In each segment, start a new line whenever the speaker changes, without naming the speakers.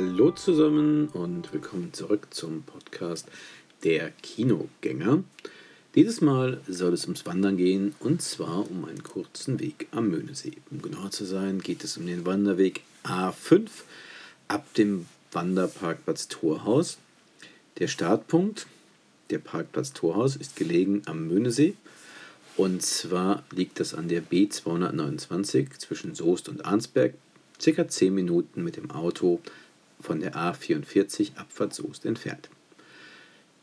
Hallo zusammen und willkommen zurück zum Podcast Der Kinogänger. Dieses Mal soll es ums Wandern gehen und zwar um einen kurzen Weg am Möhnesee. Um genauer zu sein, geht es um den Wanderweg A5 ab dem Wanderparkplatz Torhaus. Der Startpunkt, der Parkplatz Torhaus, ist gelegen am Möhnesee und zwar liegt das an der B229 zwischen Soest und Arnsberg, circa 10 Minuten mit dem Auto von der A44 Abfahrt Soest entfernt.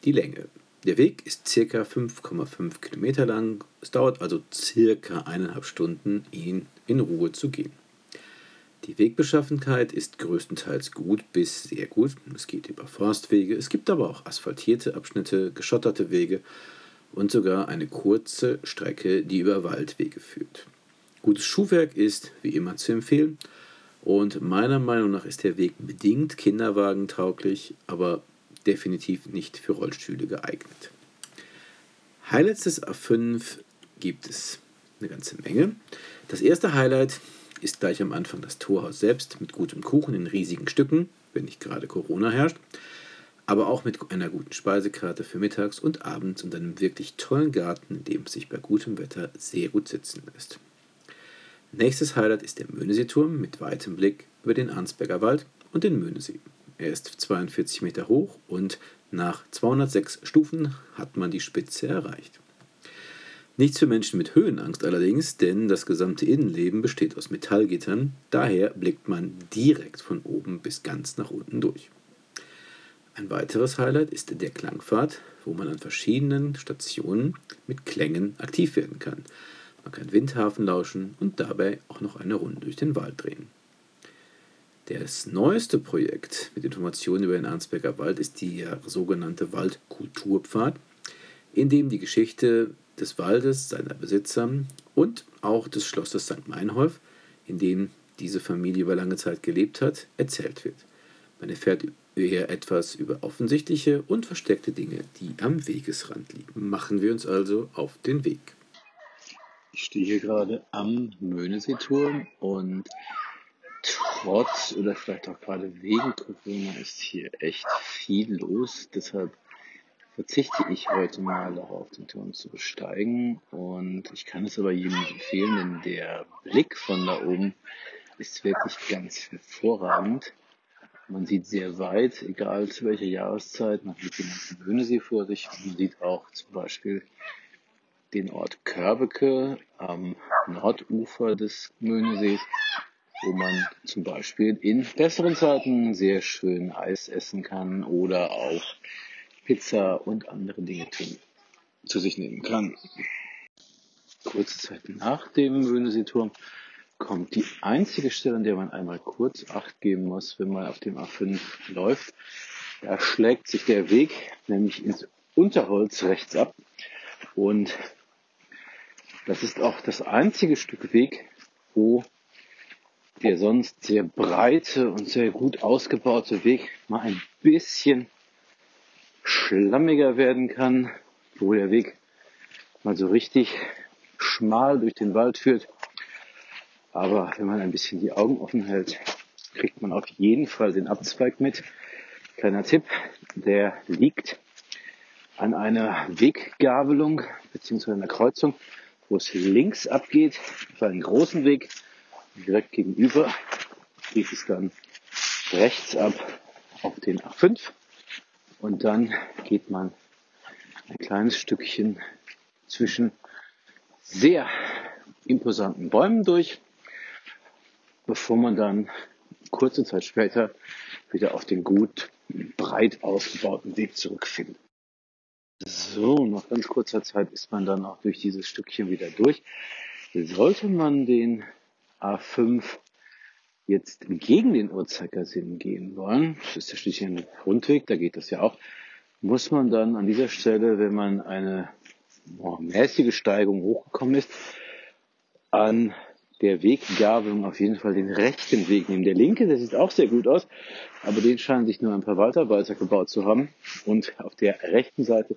Die Länge. Der Weg ist circa 5,5 Kilometer lang. Es dauert also circa eineinhalb Stunden, ihn in Ruhe zu gehen. Die Wegbeschaffenheit ist größtenteils gut bis sehr gut. Es geht über Forstwege, es gibt aber auch asphaltierte Abschnitte, geschotterte Wege und sogar eine kurze Strecke, die über Waldwege führt. Gutes Schuhwerk ist wie immer zu empfehlen und meiner Meinung nach ist der Weg bedingt kinderwagentauglich, aber definitiv nicht für Rollstühle geeignet. Highlights des A5 gibt es eine ganze Menge. Das erste Highlight ist gleich am Anfang das Torhaus selbst mit gutem Kuchen in riesigen Stücken, wenn nicht gerade Corona herrscht, aber auch mit einer guten Speisekarte für mittags und abends und einem wirklich tollen Garten, in dem es sich bei gutem Wetter sehr gut sitzen lässt. Nächstes Highlight ist der Möhneseeturm mit weitem Blick über den Arnsberger Wald und den Möhnesee. Er ist 42 Meter hoch und nach 206 Stufen hat man die Spitze erreicht. Nichts für Menschen mit Höhenangst allerdings, denn das gesamte Innenleben besteht aus Metallgittern, daher blickt man direkt von oben bis ganz nach unten durch. Ein weiteres Highlight ist der Klangpfad, wo man an verschiedenen Stationen mit Klängen aktiv werden kann. Man kann Windhafen lauschen und dabei auch noch eine Runde durch den Wald drehen. Das neueste Projekt mit Informationen über den Arnsberger Wald ist der sogenannte Waldkulturpfad, in dem die Geschichte des Waldes, seiner Besitzer und auch des Schlosses St. Meinholf, in dem diese Familie über lange Zeit gelebt hat, erzählt wird. Man erfährt hier etwas über offensichtliche und versteckte Dinge, die am Wegesrand liegen. Machen wir uns also auf den Weg.
Ich stehe hier gerade am Möhneseeturm und trotz oder vielleicht auch gerade wegen Corona ist hier echt viel los. Deshalb verzichte ich heute mal darauf, den Turm zu besteigen. Und ich kann es aber jedem empfehlen, denn der Blick von da oben ist wirklich ganz hervorragend. Man sieht sehr weit, egal zu welcher Jahreszeit. Man sieht den ganzen Möhnesee vor sich. Man sieht auch zum Beispiel den Ort Körbeke am Nordufer des Möhnesees wo man zum Beispiel in besseren Zeiten sehr schön Eis essen kann oder auch Pizza und andere Dinge zu sich nehmen kann. Kurze Zeit nach dem Möhneseeturm kommt die einzige Stelle, an der man einmal kurz Acht geben muss, wenn man auf dem A5 läuft. Da schlägt sich der Weg nämlich ins Unterholz rechts ab und das ist auch das einzige Stück Weg, wo der sonst sehr breite und sehr gut ausgebaute Weg mal ein bisschen schlammiger werden kann, wo der Weg mal so richtig schmal durch den Wald führt. Aber wenn man ein bisschen die Augen offen hält, kriegt man auf jeden Fall den Abzweig mit. Kleiner Tipp, der liegt an einer Weggabelung bzw. einer Kreuzung, wo es links abgeht, auf einen großen Weg direkt gegenüber geht es dann rechts ab auf den A5 und dann geht man ein kleines Stückchen zwischen sehr imposanten Bäumen durch, bevor man dann kurze Zeit später wieder auf den gut breit ausgebauten Weg zurückfindet. So, nach ganz kurzer Zeit ist man dann auch durch dieses Stückchen wieder durch. Sollte man den A5 jetzt gegen den Uhrzeigersinn gehen wollen, das ist ja schließlich ein Rundweg, da geht das ja auch, muss man dann an dieser Stelle, wenn man eine oh, mäßige Steigung hochgekommen ist, an der Weggabelung auf jeden Fall den rechten Weg nehmen. Der linke, der sieht auch sehr gut aus, aber den scheinen sich nur ein paar Waldarbeiter gebaut zu haben. Und auf der rechten Seite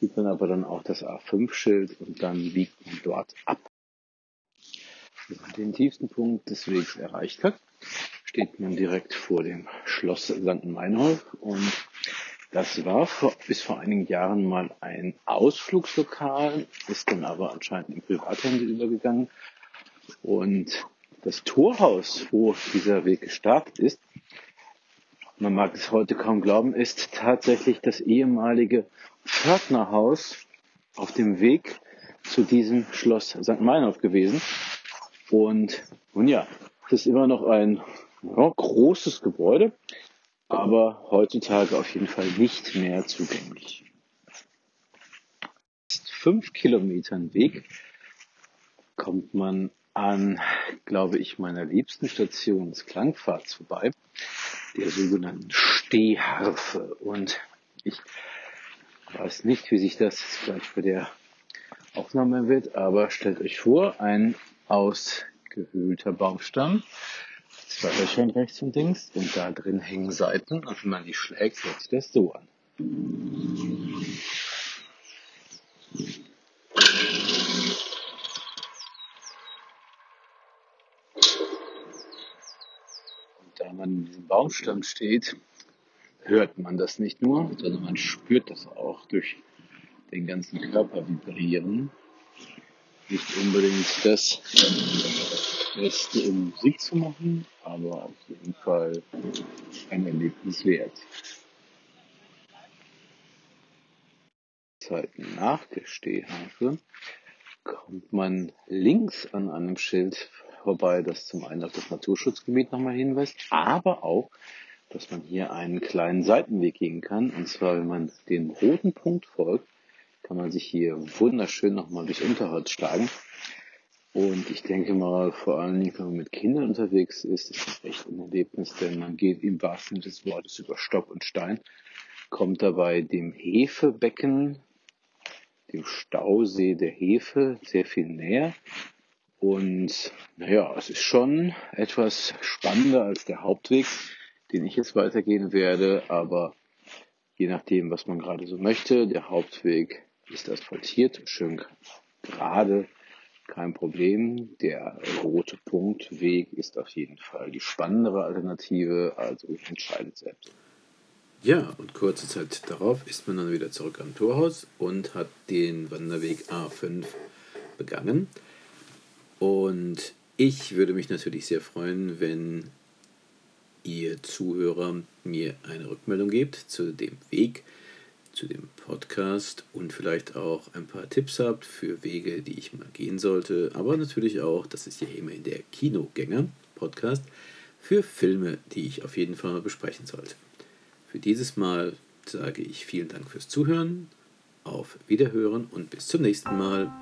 sieht man aber dann auch das A5-Schild und dann biegt man dort ab den tiefsten Punkt des Wegs erreicht hat, steht man direkt vor dem Schloss St. Meinhof und das war vor, bis vor einigen Jahren mal ein Ausflugslokal, ist dann aber anscheinend in Privathände übergegangen. Und das Torhaus, wo dieser Weg gestartet ist, man mag es heute kaum glauben, ist tatsächlich das ehemalige Pförtnerhaus auf dem Weg zu diesem Schloss St. Meinhof gewesen. Und nun ja, es ist immer noch ein ja, großes Gebäude, aber heutzutage auf jeden Fall nicht mehr zugänglich. Fünf Kilometern Weg kommt man an, glaube ich, meiner liebsten Station des Klangpfads vorbei, der sogenannten Stehharfe. Und ich weiß nicht, wie sich das gleich bei der Aufnahme wird, aber stellt euch vor, ein ausgehöhlter Baumstamm, zwei Löchern rechts und links und da drin hängen Seiten und wenn man die schlägt, hört sich das so an. Man in diesem Baumstamm steht, hört man das nicht nur, sondern man spürt das auch durch den ganzen Körper vibrieren. Nicht unbedingt das Beste, um Musik zu machen, aber auf jeden Fall ein Erlebnis wert. Zeiten nach der Stehhafe kommt man links an einem Schild vorbei, das zum einen auf das Naturschutzgebiet nochmal hinweist, aber auch, dass man hier einen kleinen Seitenweg gehen kann. Und zwar, wenn man den roten Punkt folgt, kann man sich hier wunderschön nochmal durchs Unterholz schlagen. Und ich denke mal, vor Dingen, wenn man mit Kindern unterwegs ist, ist das echt ein Erlebnis, denn man geht im wahrsten Sinne des Wortes über Stock und Stein, kommt dabei dem Hefebecken, dem Stausee der Hefe sehr viel näher. Und naja, es ist schon etwas spannender als der Hauptweg, den ich jetzt weitergehen werde, aber je nachdem, was man gerade so möchte, der Hauptweg ist asphaltiert, schön gerade, kein Problem. Der rote Punktweg ist auf jeden Fall die spannendere Alternative, also entscheidet selbst.
Ja, und kurze Zeit darauf ist man dann wieder zurück am Torhaus und hat den Wanderweg A5 begangen. Und ich würde mich natürlich sehr freuen, wenn ihr Zuhörer mir eine Rückmeldung gebt zu dem Weg, zu dem Podcast und vielleicht auch ein paar Tipps habt für Wege, die ich mal gehen sollte, aber natürlich auch, das ist ja immer in der Kinogänger-Podcast, für Filme, die ich auf jeden Fall mal besprechen sollte. Für dieses Mal sage ich vielen Dank fürs Zuhören, auf Wiederhören und bis zum nächsten Mal.